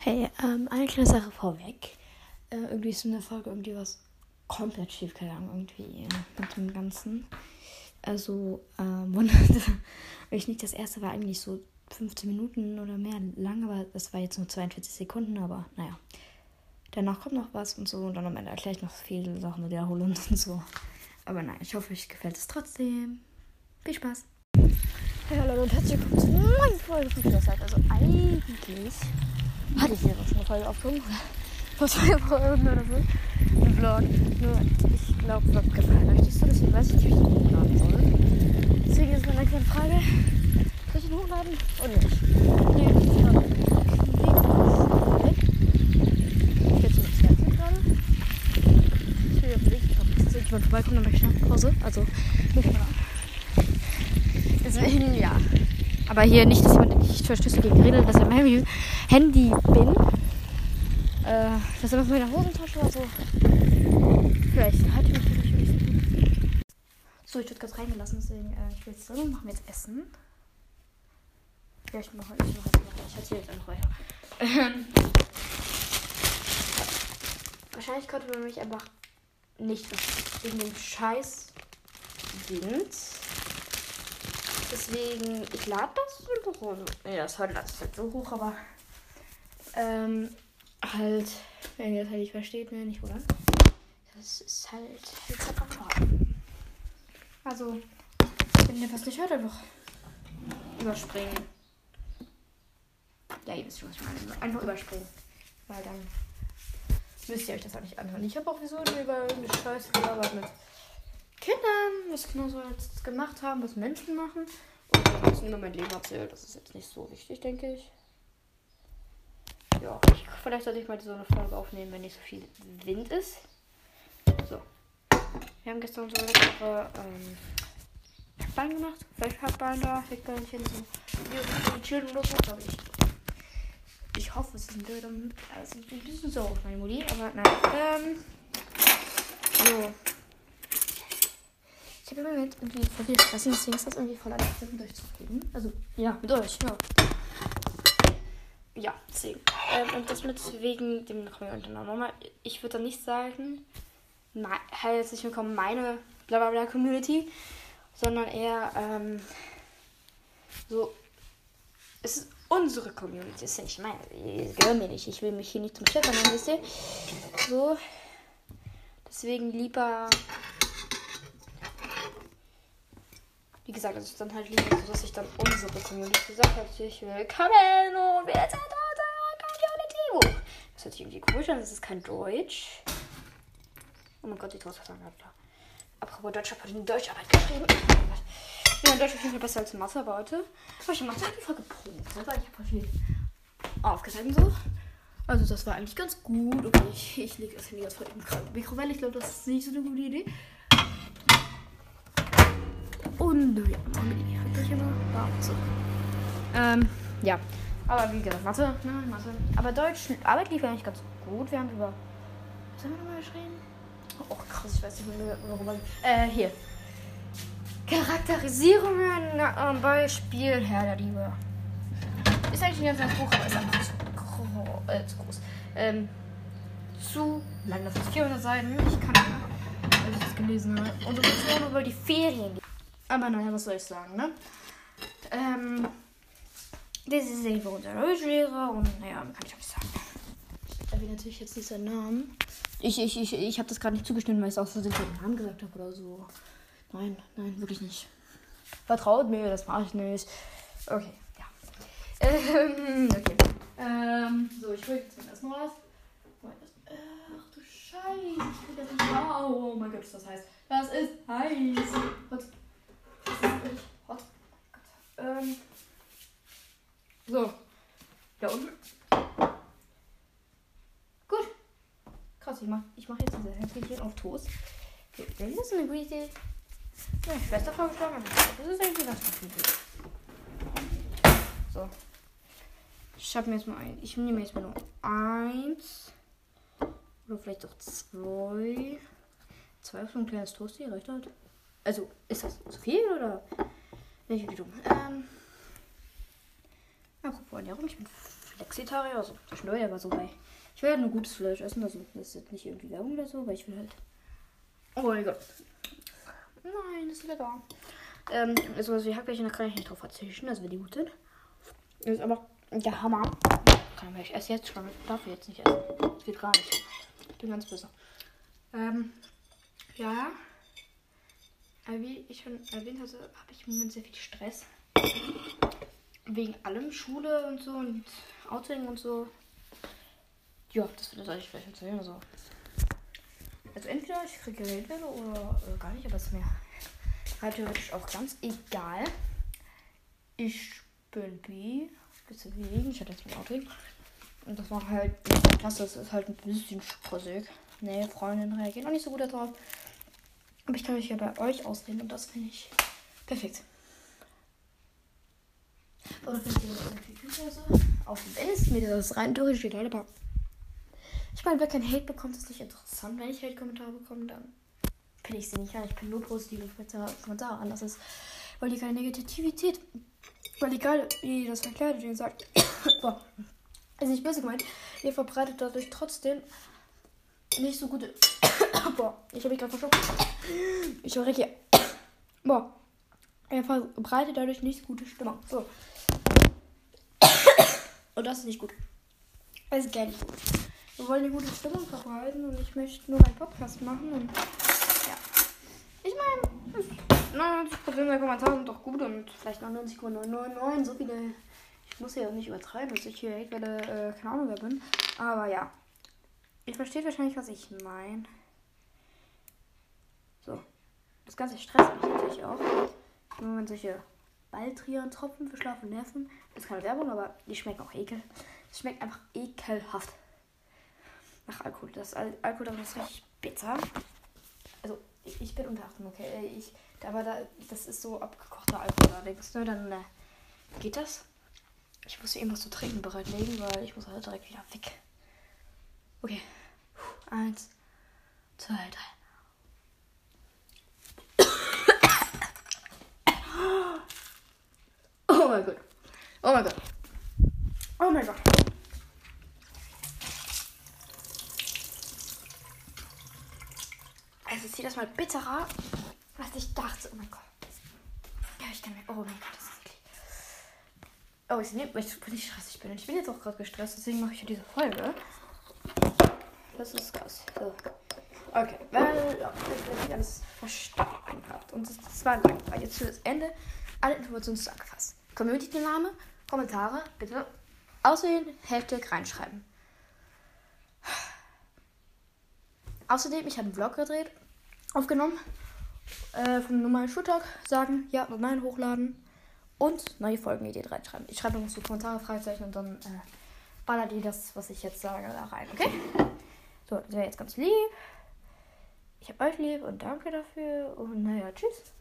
Hey, ähm, eine kleine Sache vorweg. Äh, irgendwie ist in der Folge irgendwie was komplett schief gegangen, irgendwie äh, mit dem Ganzen. Also, ähm, wundert euch nicht, das erste war eigentlich so 15 Minuten oder mehr lang, aber das war jetzt nur 42 Sekunden, aber naja. Danach kommt noch was und so und dann am Ende erkläre ich noch viele Sachen und Wiederholungen und so. Aber nein, ich hoffe, euch gefällt es trotzdem. Viel Spaß! Hey, hallo und herzlich willkommen zu einer neuen Folge von Videozeit. Also eigentlich hatte ich hier noch schon eine Folge aufgenommen. Vor zwei Folgen oder so. Ein Vlog. Nur ich glaube, Vlog gefallen euch nicht so, deswegen weiß ich nicht, wie ich den hochladen soll. Deswegen ist meine kleine Frage. Soll ich ihn hochladen oder nicht? Nee, ich glaube, ich jemand vorbeikommt, dann mache ich nach Pause. Also, nicht mal Deswegen, ja. Aber hier nicht, dass jemand nicht verstößt gegen Regeln, dass an meinem Handy bin. Äh, das ist in meiner Hosentasche oder so. Vielleicht hat ich mich So, ich wurde gerade reingelassen, deswegen, äh, ich will jetzt drin, machen jetzt Essen. Ja, ich mache ich mach jetzt noch, ich erzähle jetzt einfach weiter. Ähm, wahrscheinlich konnte man mich einfach nicht wegen dem Scheiß Wind. Deswegen, ich lade das einfach hoch. Nee, das heute lade ich halt so hoch, aber ähm, halt, wenn ihr das halt nicht versteht, ne, nicht wundern. Das ist halt jetzt einfach Also, wenn ihr was nicht hört, einfach überspringen. Ja, ihr wisst schon, was ich meine. Einfach überspringen. Weil dann müsst ihr euch das auch nicht anhören. Ich habe auch wieso über irgendeine Scheiße gelabert mit Kindern, was Kinder so jetzt gemacht haben, was Menschen machen. Und ein bisschen mein Leben erzählt. Das ist jetzt nicht so wichtig, denke ich. Ja, ich, vielleicht sollte ich mal so eine Folge aufnehmen, wenn nicht so viel Wind ist. So. Wir haben gestern so leckere ähm, gemacht. Fleischhackballen da, Hackballchen, so. Die so, glaube ich. Ich hoffe, es ein Bild. Also, ein bisschen so auf meine Mutti, aber nein. Ähm. So. Ich habe im Moment irgendwie voll viel Stress, deswegen ist das irgendwie voll einfach mit euch zu reden. Also, ja, mit euch, ja. Ja, deswegen. Ähm, und das mit wegen dem Nochmal, ich würde da nicht sagen, herzlich willkommen meine blablabla Community, sondern eher ähm, so, es ist unsere Community, das ist ja nicht meine, die gehören mir nicht, ich will mich hier nicht zum Chef nennen, wisst ihr? So, deswegen lieber wie gesagt, es ist dann halt lieber so, dass ich dann unsere Community sage. Herzlich willkommen und wir sind unsere Community. Das hört sich irgendwie komisch an, das ist kein Deutsch. Oh mein Gott, die Toastversagen hat. Apropos Deutsch, habe ich in Deutscharbeit geschrieben. Ja, in Deutsch auf jeden Fall besser als in Mathe, aber heute habe ich in Mathe einfach geprobt. Weil ich habe viel und so. Also das war eigentlich ganz gut. Okay, ich, ich lege das Handy jetzt vor dem Mikrowelle. Ich glaube, das ist nicht so eine gute Idee. Und ja, halt euch immer. Ja, so. Ähm, ja. Aber wie gesagt, Mathe, ne, Mathe. Aber Deutsch, Arbeit lief eigentlich ganz gut. Wir haben über. Was haben wir nochmal geschrieben? Oh krass, ich weiß nicht mehr, worüber. Äh, hier. Charakterisierungen am Beispiel Herr der Liebe. Ist eigentlich ein ganz Buch, aber ist einfach zu, gro äh, zu groß. Ähm, zu lang, das ist 400 Seiten. Ich kann nicht, weil ich das gelesen habe. Und so über die Ferien. Aber naja, was soll ich sagen, ne? Ähm, das ist einfach unser Deutschlehrer und naja, kann ich auch nicht sagen. Ich erwähne natürlich jetzt nicht seinen Namen. Ich, ich, ich, ich habe das gerade nicht zugestimmt, weil ich aus Versehen den Namen gesagt habe oder so. Nein, nein, wirklich nicht. Vertraut mir, das mache ich nicht. Okay, ja. Ähm, okay. Ähm, so, ich hole jetzt erstmal was. Ach du Scheiße, ich krieg das nicht raus. Oh mein Gott, das heißt, das ist heiß. Was? Hot. Ähm. So. Da unten. Gut. Krass, ich mach, ich mach jetzt diese Häppchen auf Toast. Das ist eine gute Idee. Ja, Schwester vorgeschlagen, das ist eigentlich ganz gut. So. Ich habe mir jetzt mal ein. Ich nehme jetzt mal nur eins. Oder vielleicht auch zwei. Zwei auf so ein kleines Toast hier, reicht halt. Also, ist das zu viel oder? Bin ich wie dumm? Ähm. Apropos Ernährung, ich bin Flexitarier, also zwischendurch, aber so bei. Ich will halt nur gutes Fleisch essen, also das ist jetzt nicht irgendwie Werbung oder so, weil ich will halt. Oh mein Gott. Nein, das ist da. Ähm, also was wie Hackbällchen, da kann ich nicht drauf verzichten, also wenn die gut sind. Das ist aber der Hammer. Kann ich esse jetzt schon, darf ich jetzt nicht essen. Das geht gar nicht. Ich bin ganz böse. Ähm, ja. Wie ich schon erwähnt hatte, habe ich im Moment sehr viel Stress. Wegen allem, Schule und so und Outing und so. Ja, das wird euch vielleicht erzählen. Also, also entweder ich kriege Geldwelle oder äh, gar nicht, aber es ist mir halt theoretisch auch ganz egal. Ich bin B. Deswegen, ich hatte jetzt mein Outing. Und das war halt das ist halt ein bisschen stressig. Nee, Freundinnen reagieren auch nicht so gut darauf. Aber ich kann mich ja bei euch ausreden und das finde ich perfekt. Oder findet ihr das so? Auf wenn es mir das rein theoretisch egal, aber ich meine, wer kein Hate bekommt, ist nicht interessant. Wenn ich Hate-Kommentare bekomme, dann finde ich sie nicht an. Ich bin nur positive Kommentare an. Das ist, weil die keine Negativität, weil egal wie das verkleidet ihr sagt, boah, ist nicht böse gemeint, ihr verbreitet dadurch trotzdem nicht so gute. boah, ich habe mich gerade verschluckt. Ich höre hier. Boah. Er verbreitet dadurch nicht gute Stimmung. So. Und das ist nicht gut. Das ist gar nicht gut. Wir wollen eine gute Stimmung verbreiten und ich möchte nur einen Podcast machen und ja. Ich meine, 99% der Kommentare sind doch gut und vielleicht 99,999. So viele. Ich muss ja nicht übertreiben, dass ich hier Hatewelle, äh, keine Ahnung wer bin. Aber ja. Ihr versteht wahrscheinlich, was ich meine. Das Ganze stresst mich natürlich auch. Wenn man solche Baldrian-Tropfen für Schlaf und Nerven. Das ist keine Werbung, aber die schmecken auch ekel. Es schmeckt einfach ekelhaft. Nach Alkohol. Das Al Alkohol das ist richtig bitter. Also, ich, ich bin unter 18, okay. Ich, aber da, das ist so abgekochter Alkohol allerdings, ne? Dann äh, geht das. Ich muss hier irgendwas zu trinken bereitlegen, weil ich muss halt direkt wieder weg. Okay. Eins, zwei, drei. Oh mein Gott. Oh mein Gott. Oh mein Gott. Also ist jedes Mal bitterer, als ich dachte. Oh mein Gott. Ja, ich kann mir. Oh mein Gott, das ist eklig. Oh, ich, nee, ich bin nicht stressig bin. Ich bin jetzt auch gerade gestresst, deswegen mache ich ja diese Folge. Das ist krass. So. Okay, weil ihr alles verstanden habt. Und es war langweilig. Jetzt für das Ende alle Informationen zusammengefasst. Community-Name, Kommentare bitte auswählen, Hashtag reinschreiben. Außerdem, ich habe einen Vlog gedreht, aufgenommen, äh, vom normalen Schultag, sagen, ja, nein, hochladen und neue Folgenideen reinschreiben. Ich schreibe noch so Kommentare, Freizeichen und dann äh, ballert ihr das, was ich jetzt sage, da rein, okay? So, das wäre jetzt ganz lieb. Ich habe euch lieb und danke dafür und naja, tschüss.